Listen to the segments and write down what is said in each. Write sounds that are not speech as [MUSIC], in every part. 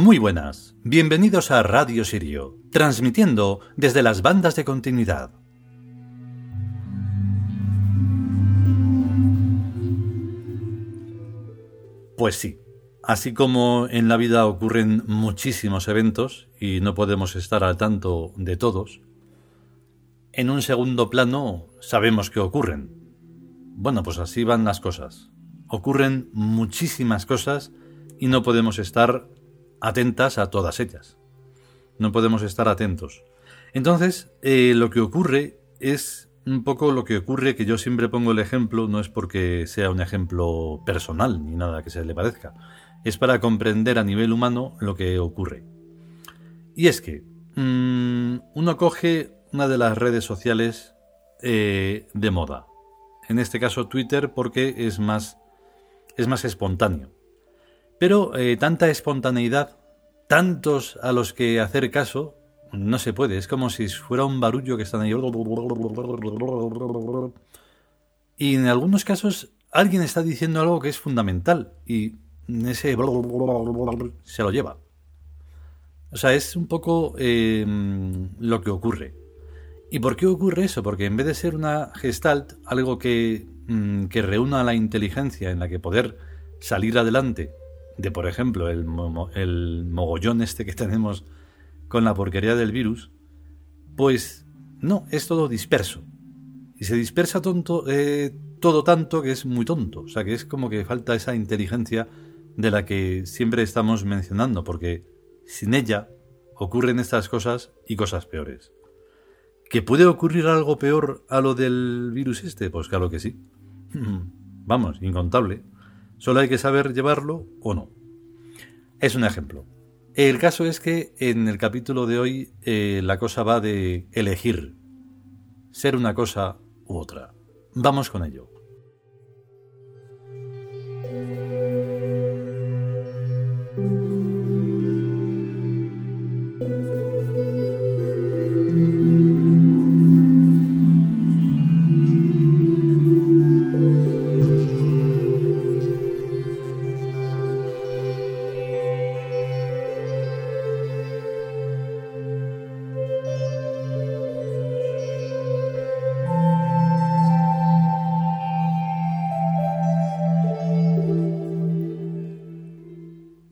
Muy buenas, bienvenidos a Radio Sirio, transmitiendo desde las bandas de continuidad. Pues sí, así como en la vida ocurren muchísimos eventos y no podemos estar al tanto de todos, en un segundo plano sabemos que ocurren. Bueno, pues así van las cosas. Ocurren muchísimas cosas y no podemos estar atentas a todas ellas. No podemos estar atentos. Entonces, eh, lo que ocurre es un poco lo que ocurre, que yo siempre pongo el ejemplo, no es porque sea un ejemplo personal ni nada que se le parezca, es para comprender a nivel humano lo que ocurre. Y es que mm, uno coge una de las redes sociales eh, de moda, en este caso Twitter porque es más, es más espontáneo. Pero eh, tanta espontaneidad, tantos a los que hacer caso, no se puede. Es como si fuera un barullo que están ahí. Y en algunos casos alguien está diciendo algo que es fundamental y ese se lo lleva. O sea, es un poco em, lo que ocurre. ¿Y por qué ocurre eso? Porque en vez de ser una gestalt, algo que, mm, que reúna la inteligencia en la que poder salir adelante de, por ejemplo, el, el mogollón este que tenemos con la porquería del virus, pues no, es todo disperso. Y se dispersa tonto, eh, todo tanto que es muy tonto. O sea, que es como que falta esa inteligencia de la que siempre estamos mencionando, porque sin ella ocurren estas cosas y cosas peores. ¿Que puede ocurrir algo peor a lo del virus este? Pues claro que sí. [CLEARS THROAT] Vamos, incontable. Solo hay que saber llevarlo o no. Es un ejemplo. El caso es que en el capítulo de hoy eh, la cosa va de elegir ser una cosa u otra. Vamos con ello.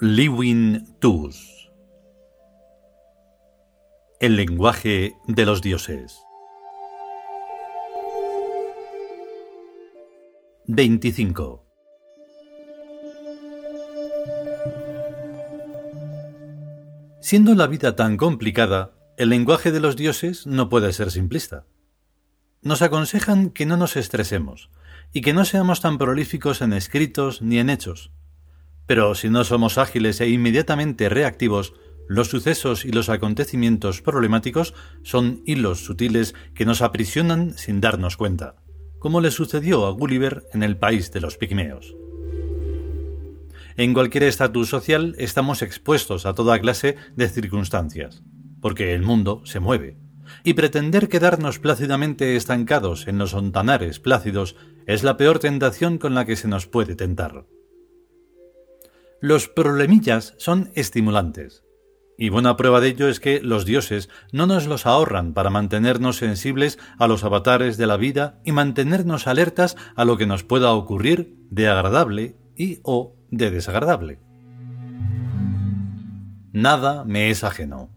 Liwin Tus El lenguaje de los dioses. 25 Siendo la vida tan complicada, el lenguaje de los dioses no puede ser simplista. Nos aconsejan que no nos estresemos y que no seamos tan prolíficos en escritos ni en hechos, pero si no somos ágiles e inmediatamente reactivos, los sucesos y los acontecimientos problemáticos son hilos sutiles que nos aprisionan sin darnos cuenta, como le sucedió a Gulliver en el país de los pigmeos. En cualquier estatus social estamos expuestos a toda clase de circunstancias, porque el mundo se mueve, y pretender quedarnos plácidamente estancados en los ontanares plácidos es la peor tentación con la que se nos puede tentar. Los problemillas son estimulantes. Y buena prueba de ello es que los dioses no nos los ahorran para mantenernos sensibles a los avatares de la vida y mantenernos alertas a lo que nos pueda ocurrir de agradable y o de desagradable. Nada me es ajeno.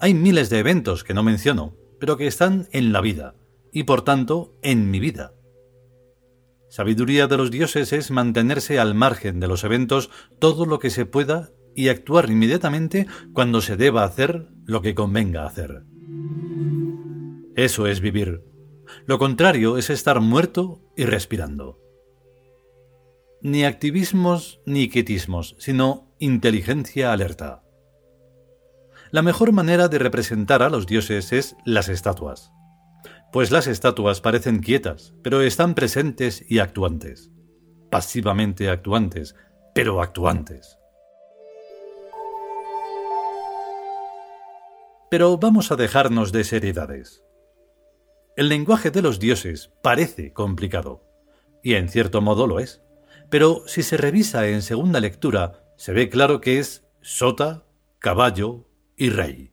Hay miles de eventos que no menciono, pero que están en la vida, y por tanto en mi vida. Sabiduría de los dioses es mantenerse al margen de los eventos todo lo que se pueda y actuar inmediatamente cuando se deba hacer lo que convenga hacer. Eso es vivir. Lo contrario es estar muerto y respirando. Ni activismos ni quietismos, sino inteligencia alerta. La mejor manera de representar a los dioses es las estatuas pues las estatuas parecen quietas, pero están presentes y actuantes. Pasivamente actuantes, pero actuantes. Pero vamos a dejarnos de seriedades. El lenguaje de los dioses parece complicado, y en cierto modo lo es, pero si se revisa en segunda lectura, se ve claro que es sota, caballo y rey.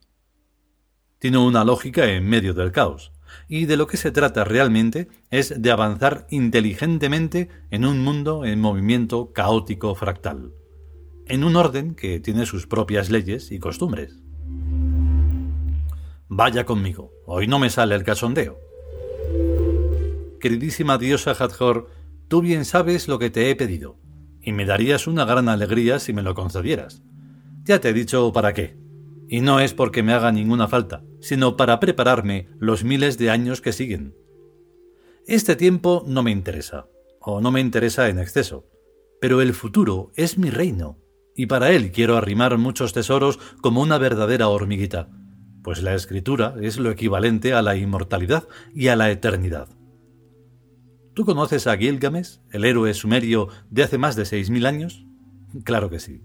Tiene una lógica en medio del caos, y de lo que se trata realmente es de avanzar inteligentemente en un mundo en movimiento caótico fractal, en un orden que tiene sus propias leyes y costumbres. Vaya conmigo, hoy no me sale el cachondeo. Queridísima diosa Hathor, tú bien sabes lo que te he pedido, y me darías una gran alegría si me lo concedieras. Ya te he dicho para qué. Y no es porque me haga ninguna falta, sino para prepararme los miles de años que siguen. Este tiempo no me interesa, o no me interesa en exceso, pero el futuro es mi reino, y para él quiero arrimar muchos tesoros como una verdadera hormiguita, pues la escritura es lo equivalente a la inmortalidad y a la eternidad. ¿Tú conoces a Gilgamesh, el héroe sumerio de hace más de seis mil años? Claro que sí.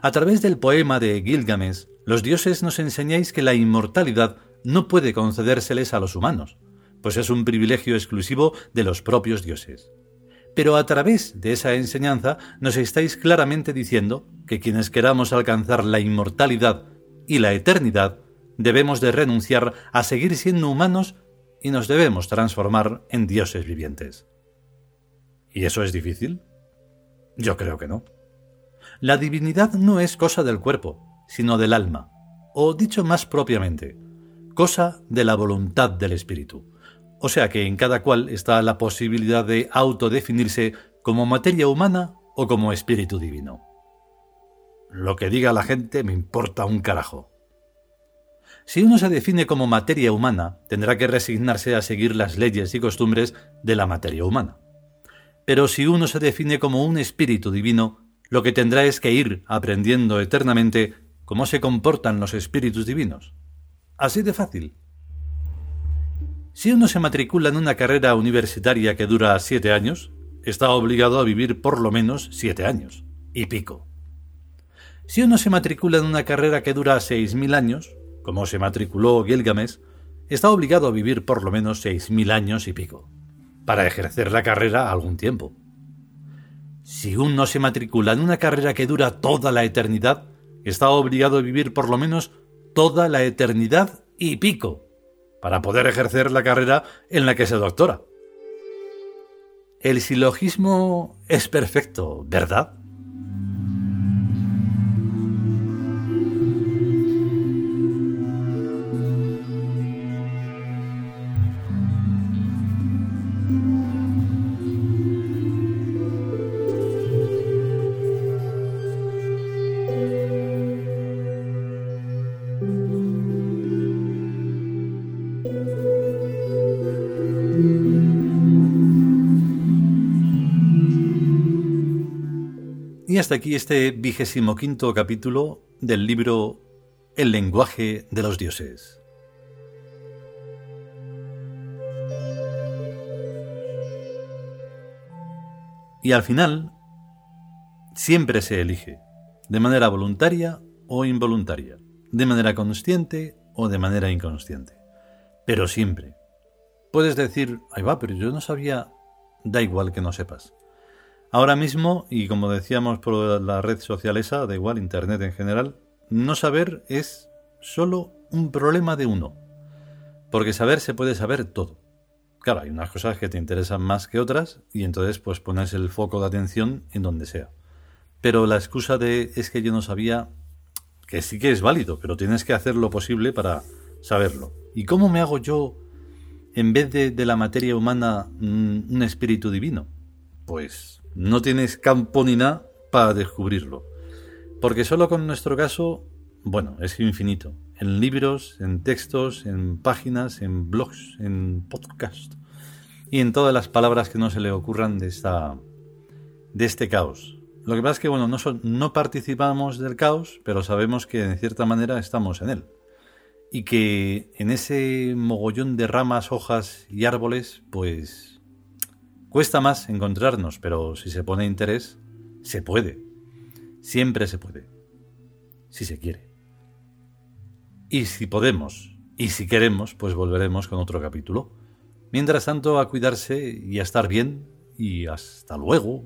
A través del poema de Gilgamesh, los dioses nos enseñáis que la inmortalidad no puede concedérseles a los humanos, pues es un privilegio exclusivo de los propios dioses. Pero a través de esa enseñanza nos estáis claramente diciendo que quienes queramos alcanzar la inmortalidad y la eternidad, debemos de renunciar a seguir siendo humanos y nos debemos transformar en dioses vivientes. ¿Y eso es difícil? Yo creo que no. La divinidad no es cosa del cuerpo, sino del alma, o dicho más propiamente, cosa de la voluntad del espíritu. O sea que en cada cual está la posibilidad de autodefinirse como materia humana o como espíritu divino. Lo que diga la gente me importa un carajo. Si uno se define como materia humana, tendrá que resignarse a seguir las leyes y costumbres de la materia humana. Pero si uno se define como un espíritu divino, lo que tendrá es que ir aprendiendo eternamente cómo se comportan los espíritus divinos. Así de fácil. Si uno se matricula en una carrera universitaria que dura siete años, está obligado a vivir por lo menos siete años, y pico. Si uno se matricula en una carrera que dura seis mil años, como se matriculó Gilgamesh, está obligado a vivir por lo menos seis mil años y pico, para ejercer la carrera algún tiempo. Si uno se matricula en una carrera que dura toda la eternidad, está obligado a vivir por lo menos toda la eternidad y pico para poder ejercer la carrera en la que se doctora. El silogismo es perfecto, ¿verdad? Y hasta aquí este vigésimo quinto capítulo del libro El lenguaje de los dioses. Y al final, siempre se elige, de manera voluntaria o involuntaria, de manera consciente o de manera inconsciente. Pero siempre. Puedes decir, ahí va, pero yo no sabía, da igual que no sepas. Ahora mismo, y como decíamos por la red social esa, da igual, Internet en general, no saber es solo un problema de uno. Porque saber se puede saber todo. Claro, hay unas cosas que te interesan más que otras y entonces pues pones el foco de atención en donde sea. Pero la excusa de es que yo no sabía, que sí que es válido, pero tienes que hacer lo posible para saberlo. ¿Y cómo me hago yo, en vez de, de la materia humana, un espíritu divino? Pues no tienes campo ni nada para descubrirlo. Porque solo con nuestro caso, bueno, es infinito. En libros, en textos, en páginas, en blogs, en podcast y en todas las palabras que no se le ocurran de esta de este caos. Lo que pasa es que bueno, no, no participamos del caos, pero sabemos que en cierta manera estamos en él. Y que en ese mogollón de ramas, hojas y árboles, pues Cuesta más encontrarnos, pero si se pone interés, se puede. Siempre se puede. Si se quiere. Y si podemos, y si queremos, pues volveremos con otro capítulo. Mientras tanto, a cuidarse y a estar bien, y hasta luego.